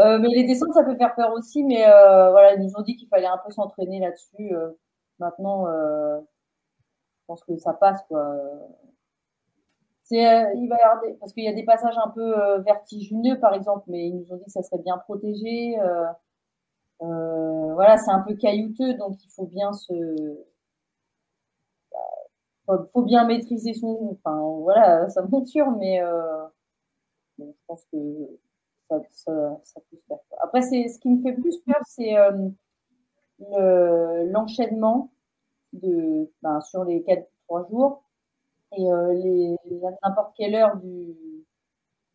Euh, mais les descentes, ça peut faire peur aussi. Mais euh, voilà, ils nous ont dit qu'il fallait un peu s'entraîner là-dessus. maintenant je pense que ça passe quoi. Euh, il va y avoir parce qu'il y a des passages un peu euh, vertigineux par exemple, mais ils nous ont dit que ça serait bien protégé. Euh, voilà, c'est un peu caillouteux, donc il faut bien se, faut, faut bien maîtriser son, enfin voilà, sa monture, mais je pense que ça, ça, ça, peut se faire. Après, c'est ce qui me fait plus peur, c'est l'enchaînement de, ben, sur les 4-3 jours. Et euh, les, n'importe quelle heure du,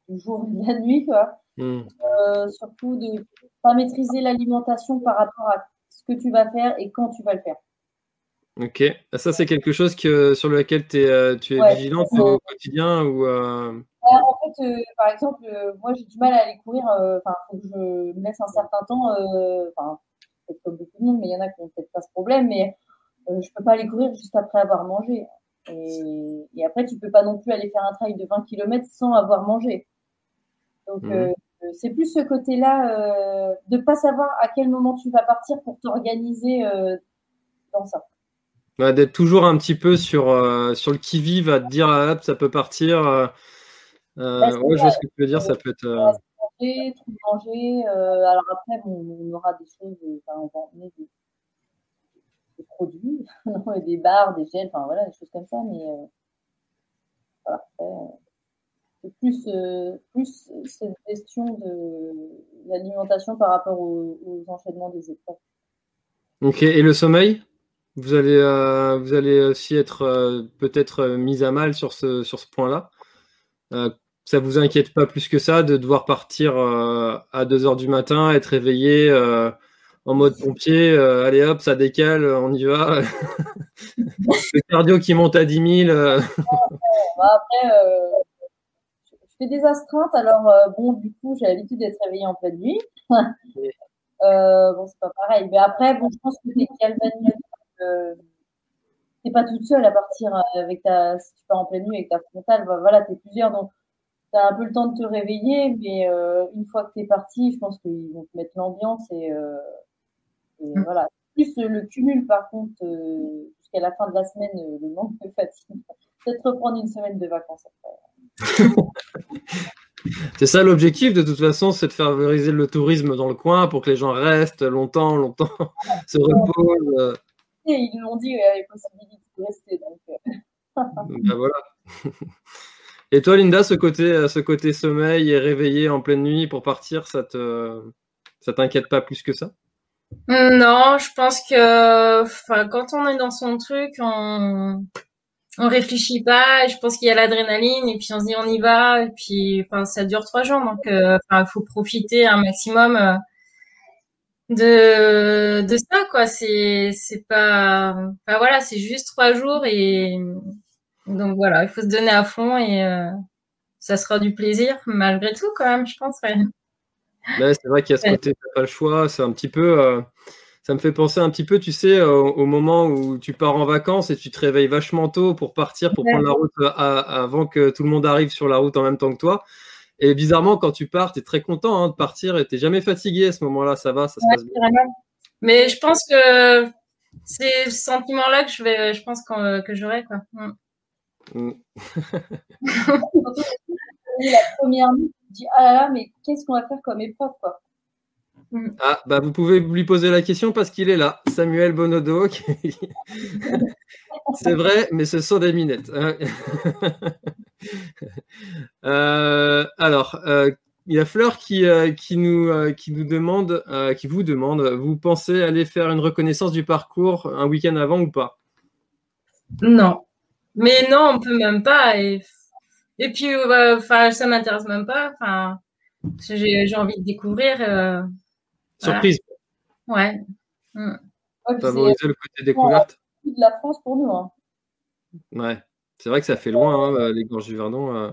du, jour et de la nuit, quoi. Hmm. Euh, surtout de pas maîtriser l'alimentation par rapport à ce que tu vas faire et quand tu vas le faire. Ok, ça c'est quelque chose que, sur lequel es, euh, tu es vigilante au quotidien ou En fait, par exemple, moi j'ai du mal à aller courir. Enfin, faut que je me laisse un certain temps. Enfin, peut-être comme beaucoup de monde, mais il y en a qui n'ont peut-être pas ce problème. Mais euh, je peux pas aller courir juste après avoir mangé. Et, après, tu peux pas non plus aller faire un trail de 20 km sans avoir mangé. Donc, euh, c'est plus ce côté-là euh, de pas savoir à quel moment tu vas partir pour t'organiser dans ça. D'être toujours un petit peu sur, sur le qui-vive, à te dire ah, ça peut partir. Bah, ouais, je vois ce que tu veux dire, ça peut être. Manger, manger. alors après, on, aura des choses, enfin, on va emmener des, des produits, des barres, des gels, enfin voilà, des choses comme ça. Mais euh, voilà, euh, c'est plus, plus cette gestion de l'alimentation par rapport aux, aux enchaînements des épreuves. Ok, et le sommeil? Vous allez, vous allez aussi être peut-être mis à mal sur ce, sur ce point-là. ça vous inquiète pas plus que ça de devoir partir à 2 heures du matin, être réveillé en mode pompier, allez hop, ça décale, on y va. le cardio qui monte à 10 000. Bah, après, je fais des astreintes, alors bon, du coup, j'ai l'habitude d'être réveillé en pleine nuit. bon, c'est pas pareil. Mais après, bon, je pense que c'est galvanisé euh, t'es pas toute seule à partir euh, avec ta, si tu pars en pleine nuit avec ta frontale, bah, voilà, t'es plusieurs, donc t'as un peu le temps de te réveiller, mais euh, une fois que t'es parti, je pense qu'ils vont te mettre l'ambiance et, mm. voilà. Plus le cumul, par contre, jusqu'à la fin de la semaine, le manque de fatigue. Peut-être reprendre une semaine de vacances après. C'est ça l'objectif de toute façon, c'est de favoriser le tourisme dans le coin pour que les gens restent longtemps, longtemps, se reposent ils l'ont dit, il y avait possibilité de rester. Donc, euh. ben voilà. Et toi, Linda, ce côté, euh, ce côté sommeil et réveillé en pleine nuit pour partir, ça te, ça t'inquiète pas plus que ça? Non, je pense que, quand on est dans son truc, on, on réfléchit pas. Je pense qu'il y a l'adrénaline et puis on se dit on y va. Et puis, enfin, ça dure trois jours, donc, euh, il faut profiter un maximum de de ça quoi. C'est c'est pas enfin voilà c'est juste trois jours et donc voilà il faut se donner à fond et euh, ça sera du plaisir malgré tout quand même je pense ouais. c'est vrai qu'il y a ce côté t'as pas le choix c'est un petit peu euh, ça me fait penser un petit peu tu sais au, moment où tu pars en vacances et tu te réveilles vachement tôt pour partir pour prendre la route euh, avant que tout le monde arrive sur la route en même temps que toi et bizarrement, quand tu pars, tu es très content hein, de partir et tu jamais fatigué à ce moment-là. Ça va, ça se passe bien. Mais je pense que c'est ce sentiment-là que je vais, je pense que j'aurai. Quoi. Mm. Mm. la première nuit, tu dis Ah là là, mais qu'est-ce qu'on va faire comme épreuve quoi? Ah, bah vous pouvez lui poser la question parce qu'il est là, Samuel Bonodo. C'est vrai, mais ce sont des minettes. Hein. Euh, alors, euh, il y a Fleur qui, euh, qui, nous, qui nous demande, qui vous demande, vous pensez aller faire une reconnaissance du parcours un week-end avant ou pas? Non. Mais non, on peut même pas. Et, et puis, enfin, ça m'intéresse même pas. Enfin, j'ai envie de découvrir. Surprise. Ouais. Mm. Favoriser le côté découverte de la France pour nous. Hein. Ouais, c'est vrai que ça fait loin, hein, les gorges du Verdon. Euh.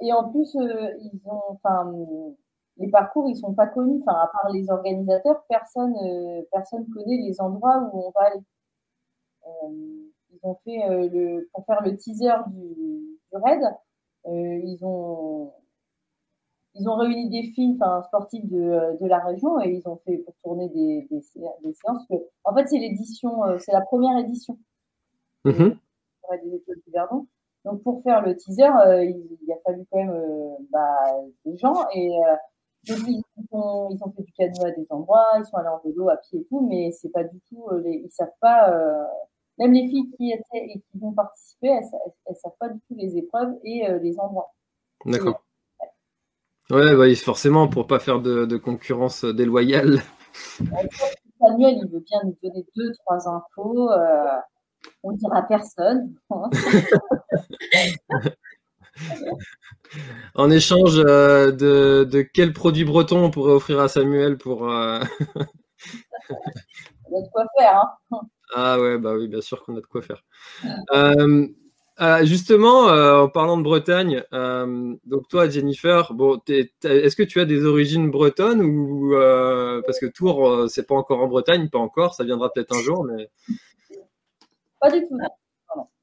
Et en plus, euh, ils ont, enfin, les parcours, ils sont pas connus. Enfin, à part les organisateurs, personne, euh, personne connaît les endroits où on va aller. ils ont fait le, pour faire le teaser du, du raid, ils ont ils ont réuni des filles sportifs de, euh, de, la région et ils ont fait pour tourner des, des, séances. en fait, c'est l'édition, euh, c'est la première édition mm-hmm. Verdon. Donc, pour faire le teaser, euh, il, a fallu quand même bah, des gens et donc, ils, ont, ils ont fait du canoë à des endroits, ils sont allés en vélo, à pied et tout, mais c'est pas du tout, les, ils savent pas, même les filles qui étaient et qui vont participer, elles, elles, savent pas du tout les épreuves et les endroits. D'accord. Ouais, bah, forcément, pour pas faire de, concurrence déloyale. Samuel, il veut bien nous donner deux, trois infos. Euh, on ne dira personne. en échange euh, de, de, quel produit breton on pourrait offrir à Samuel pour. Euh... on a de quoi faire. Hein. Ah ouais, bah oui, bien sûr qu'on a de quoi faire. Euh, justement, euh, en parlant de Bretagne, euh, donc toi, Jennifer, bon, est-ce que tu as des origines bretonnes ou parce que Tours, c'est pas encore en Bretagne, pas encore, ça viendra peut-être un jour, mais pas du tout.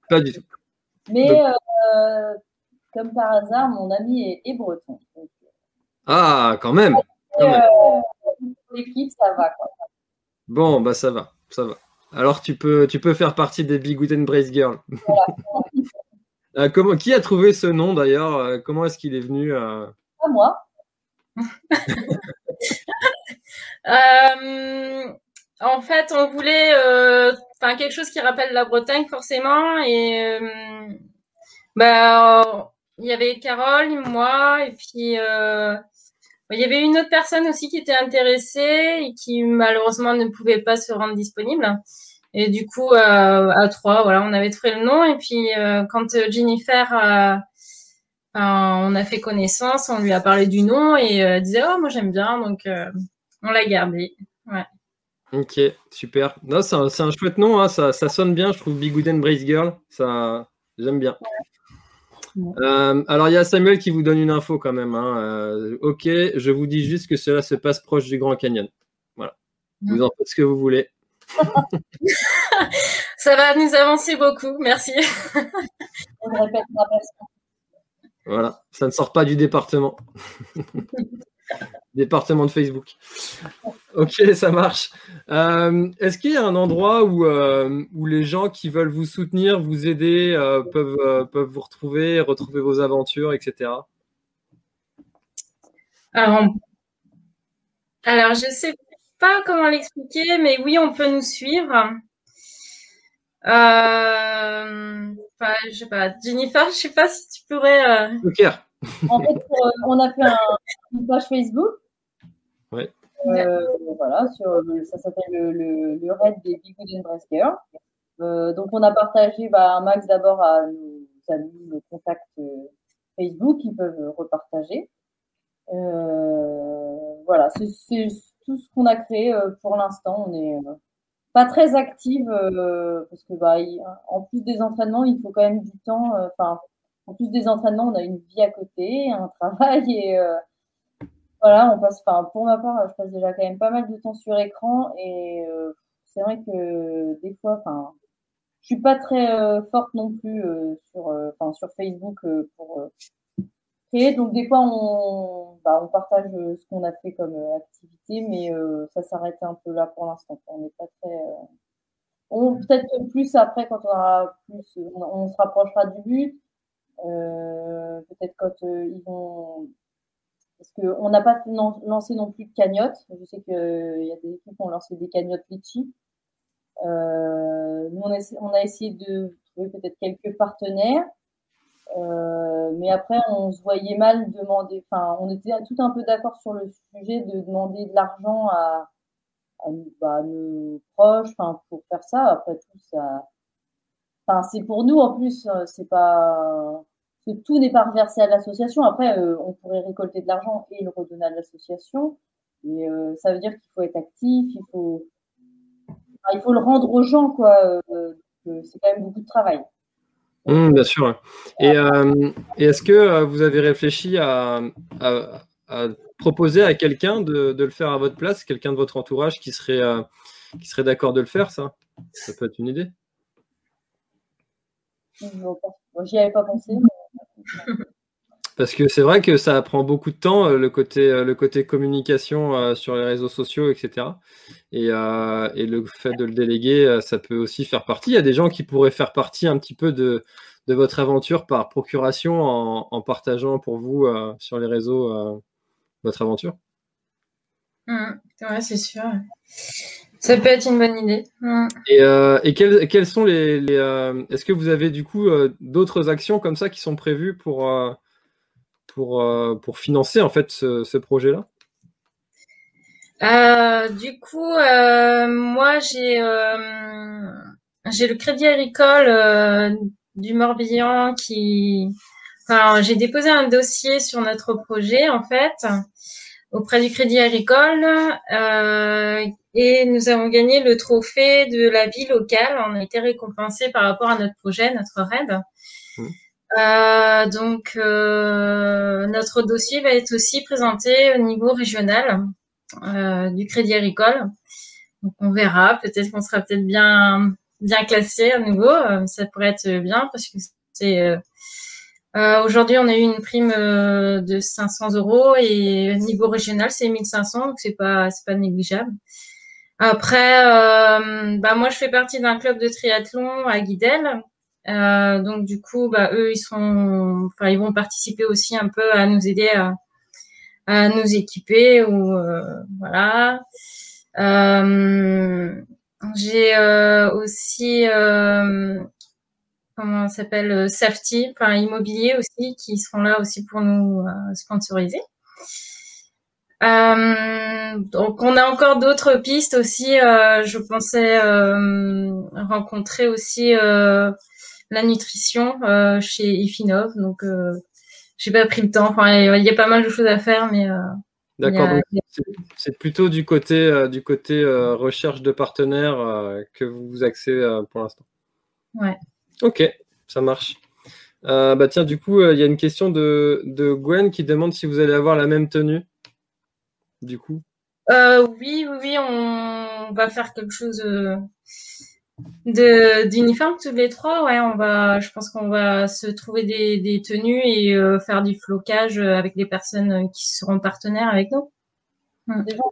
Pas du tout. Mais comme par hasard, mon ami est, breton. Ah, quand même. L'équipe, ça va. Quoi. Bon, bah ça va, ça va. Alors tu peux, tu peux faire partie des Big Wooden Brace Girls. Euh, comment, qui a trouvé ce nom d'ailleurs? Euh, Comment est-ce qu'il est venu euh? Pas moi. en fait, on voulait quelque chose qui rappelle la Bretagne forcément. Et bah, il y avait Carole, moi, et puis euh, il y avait une autre personne aussi qui était intéressée et qui malheureusement ne pouvait pas se rendre disponible. Et du coup, euh, à trois, voilà, on avait trouvé le nom. Et puis, euh, quand Jennifer, euh, on a fait connaissance, on lui a parlé du nom et elle disait, oh, moi j'aime bien, donc on l'a gardé. Ouais. Ok, super. Non, c'est un, un, chouette nom, hein. ça, ça, sonne bien, je trouve Big Wooden Brace Girl, ça, j'aime bien. Euh, alors, il y a Samuel qui vous donne une info quand même. Hein. Euh, ok, je vous dis juste que cela se passe proche du Grand Canyon. Voilà. Vous en faites ce que vous voulez. Ça va nous avancer beaucoup. Merci. voilà, ça ne sort pas du département. département de Facebook. Ok, ça marche. Euh, est-ce qu'il y a un endroit où, euh, où les gens qui veulent vous soutenir, vous aider, euh, peuvent, peuvent vous retrouver, retrouver vos aventures, etc. Alors, alors je sais pas comment l'expliquer, mais oui, on peut nous suivre. Euh, enfin, je sais pas, Jennifer, je sais pas si tu pourrais. Ok. En fait, on a fait un, une page Facebook Ouais. Euh, voilà, sur ça s'appelle le, le, le, raid des Big Wooden Breaskers. Euh, donc, on a partagé bah, un max d'abord à nos amis, nos contacts euh, Facebook qui peuvent repartager. Euh, voilà, c'est tout ce qu'on a créé euh, pour l'instant. On est pas très active parce que bah, en plus des entraînements, il faut quand même du temps. Enfin, en plus des entraînements, on a une vie à côté, un travail et voilà, on passe, enfin, pour ma part, je passe déjà quand même pas mal de temps sur écran et euh, c'est vrai que des fois, enfin, je suis pas très euh, forte non plus euh, sur, sur Facebook pour créer. Donc des fois, on, bah, on partage ce qu'on a fait comme activité, mais ça s'arrête un peu là pour l'instant. On n'est pas très on peut-être plus après quand on aura plus, on, se rapprochera du but. peut-être quand ils vont parce qu'on n'a pas lancé non plus de cagnotte. Je sais qu'il y a des équipes qui ont lancé des cagnottes Litchi. Euh, nous, on a, essayé de trouver peut-être quelques partenaires. Euh, mais après, on se voyait mal demander, enfin, on était tout un peu d'accord sur le sujet de demander de l'argent à, bah, nos proches, pour faire ça. Après tout, ça, enfin, c'est pour nous en plus, c'est pas, que tout n'est pas reversé à l'association. Après, euh, on pourrait récolter de l'argent et le redonner à l'association. Mais euh, ça veut dire qu'il faut être actif, il faut, il faut le rendre aux gens, quoi. Euh, c'est quand même beaucoup de travail. Mmh, bien sûr. Et, est-ce que vous avez réfléchi à, proposer à quelqu'un de, le faire à votre place, quelqu'un de votre entourage qui serait, qui serait d'accord de le faire, ça? Ça peut être une idée. J'y avais pas pensé. Parce que c'est vrai que ça prend beaucoup de temps, euh, le côté, euh, le côté communication euh, sur les réseaux sociaux, etc. Et, le fait de le déléguer, ça peut aussi faire partie. Il y a des gens qui pourraient faire partie un petit peu de, votre aventure par procuration en, partageant pour vous sur les réseaux votre aventure. Mmh. ouais, c'est sûr. Ça peut être une bonne idée. Mm. Et, euh, quelles, sont les. Euh, est-ce que vous avez du coup euh, d'autres actions comme ça qui sont prévues pour, pour, pour financer en fait ce, projet-là? Du coup, moi j'ai j'ai le Crédit Agricole du Morbihan qui. Enfin, j'ai déposé un dossier sur notre projet en fait auprès du Crédit Agricole euh, et nous avons gagné le trophée de la vie locale. On a été récompensé par rapport à notre projet, notre raid. Mmh. Euh, donc euh, notre dossier va être aussi présenté au niveau régional euh, du Crédit Agricole. Donc on verra. Peut-être qu'on sera peut-être bien bien classé à nouveau. Euh, ça pourrait être bien parce que c'est euh, aujourd'hui, on a eu une prime de 500 euros et niveau régional, c'est 1500, donc c'est pas c'est pas négligeable. Après, bah moi, je fais partie d'un club de triathlon à Guidel. Donc du coup, bah eux, ils sont, enfin, ils vont participer aussi un peu à nous aider à, à nous équiper ou voilà. j'ai aussi comment ça s'appelle Safety, enfin immobilier aussi, qui seront là aussi pour nous sponsoriser. Euh, donc on a encore d'autres pistes aussi. Euh, je pensais euh, rencontrer aussi la nutrition chez Ifinov. Donc j'ai pas pris le temps. Enfin, il y, a pas mal de choses à faire, mais D'accord. C'est plutôt du côté du côté recherche de partenaires que vous vous axez pour l'instant. Ouais. Ok, ça marche. bah tiens, du coup, il y a une question de, de Gwen qui demande si vous allez avoir la même tenue du coup euh, Oui, oui, on va faire quelque chose euh, de d'uniforme tous les trois. Ouais, on va, je pense qu'on va se trouver des, tenues et euh, faire du flocage avec les personnes qui seront partenaires avec nous. Déjà,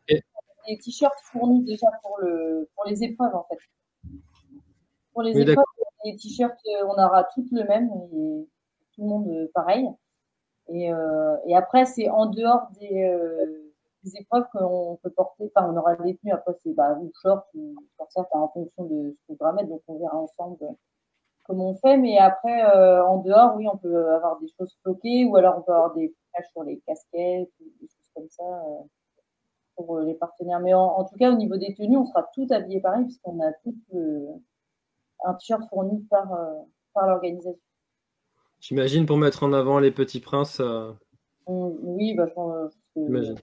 des t-shirts fournis déjà pour le pour les épreuves en fait. Pour les épreuves, les t-shirts, on aura toutes le même et tout le monde pareil. Et, et après, c'est en dehors des des épreuves qu'on peut porter, enfin, on aura des tenues, après, c'est bah, ou short ou ça en fonction de ce qu'on voudra mettre, donc on verra ensemble comment on fait. Mais après, euh, en dehors, oui, on peut avoir des choses floquées ou alors on peut avoir des flashs sur les casquettes ou des choses comme ça euh, pour euh, les partenaires. Mais en, tout cas, au niveau des tenues, on sera tout habillé pareil puisqu'on a tout un t-shirt fourni par, par l'organisation. J'imagine pour mettre en avant les petits princes. oui, bah, je,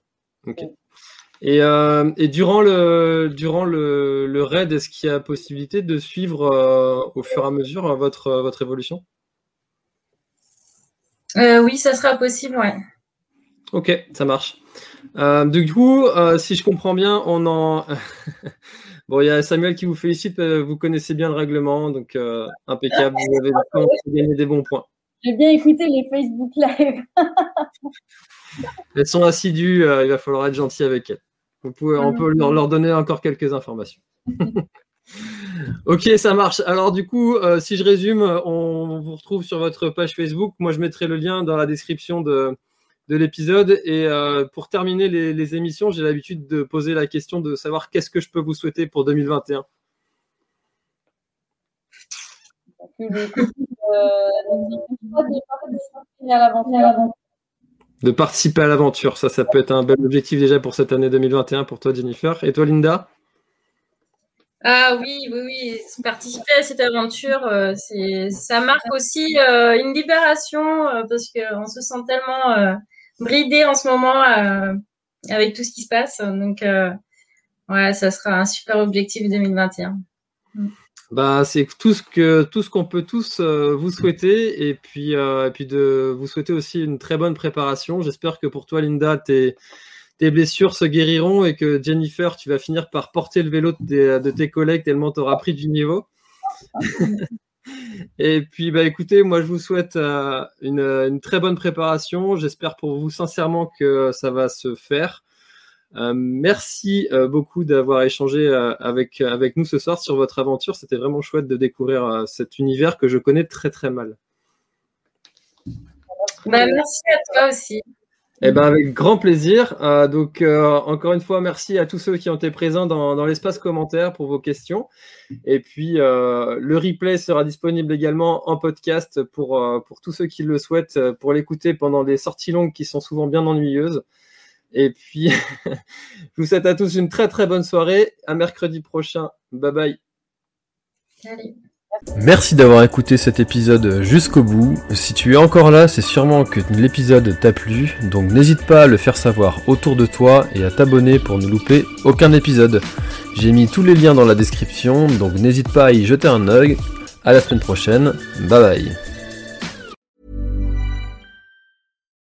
euh, et, durant le durant le, raid, est-ce qu'il y a possibilité de suivre euh, au fur et à mesure votre votre évolution? Euh, Oui, ça sera possible, ouais. Ok, ça marche. du coup, si je comprends bien, on en bon, il y a Samuel qui vous félicite. Vous connaissez bien le règlement, donc impeccable. Vous avez gagné des bons points. J'ai bien écouté les Facebook Live. elles sont assidues, euh, il va falloir être gentil avec elles. Vous pouvez, on peut leur, donner encore quelques informations. ok, ça marche. Alors du coup, euh, si je résume, on vous retrouve sur votre page Facebook. Moi, je mettrai le lien dans la description de, l'épisode. Et euh, pour terminer les, émissions, j'ai l'habitude de poser la question de savoir qu'est-ce que je peux vous souhaiter pour 2021 de participer à l'aventure. Ça, ça peut être un bel objectif déjà pour cette année 2021 pour toi, Jennifer. Et toi, Linda? Ah oui, oui, oui, participer à cette aventure, euh, ça marque aussi euh, une libération euh, parce qu'on se sent tellement bridé en ce moment avec tout ce qui se passe. Donc, ouais, ça sera un super objectif 2021. Bah, c'est tout ce que tout ce qu'on peut tous euh, vous souhaiter et puis euh, et puis de vous souhaiter aussi une très bonne préparation. J'espère que pour toi, Linda, tes tes blessures se guériront et que Jennifer, tu vas finir par porter le vélo de, de tes collègues tellement tu auras pris du niveau. et puis, bah, écoutez, moi, je vous souhaite euh, une, une, très bonne préparation. J'espère pour vous sincèrement que ça va se faire. Euh, merci euh, beaucoup d'avoir échangé euh, avec, avec nous ce soir sur votre aventure. C'était vraiment chouette de découvrir cet univers que je connais très très mal. Bah, merci à toi aussi. Eh ben avec grand plaisir. donc encore une fois, merci à tous ceux qui ont été présents dans, dans l'espace commentaire pour vos questions. Et puis le replay sera disponible également en podcast pour, pour tous ceux qui le souhaitent pour l'écouter pendant des sorties longues qui sont souvent bien ennuyeuses. Et puis, je vous souhaite à tous une très très bonne soirée. À mercredi prochain. Bye bye. Merci d'avoir écouté cet épisode jusqu'au bout. Si tu es encore là, c'est sûrement que l'épisode t'a plu, donc n'hésite pas à le faire savoir autour de toi et à t'abonner pour ne louper aucun épisode. J'ai mis tous les liens dans la description, donc n'hésite pas à y jeter un œil. À la semaine prochaine. Bye bye.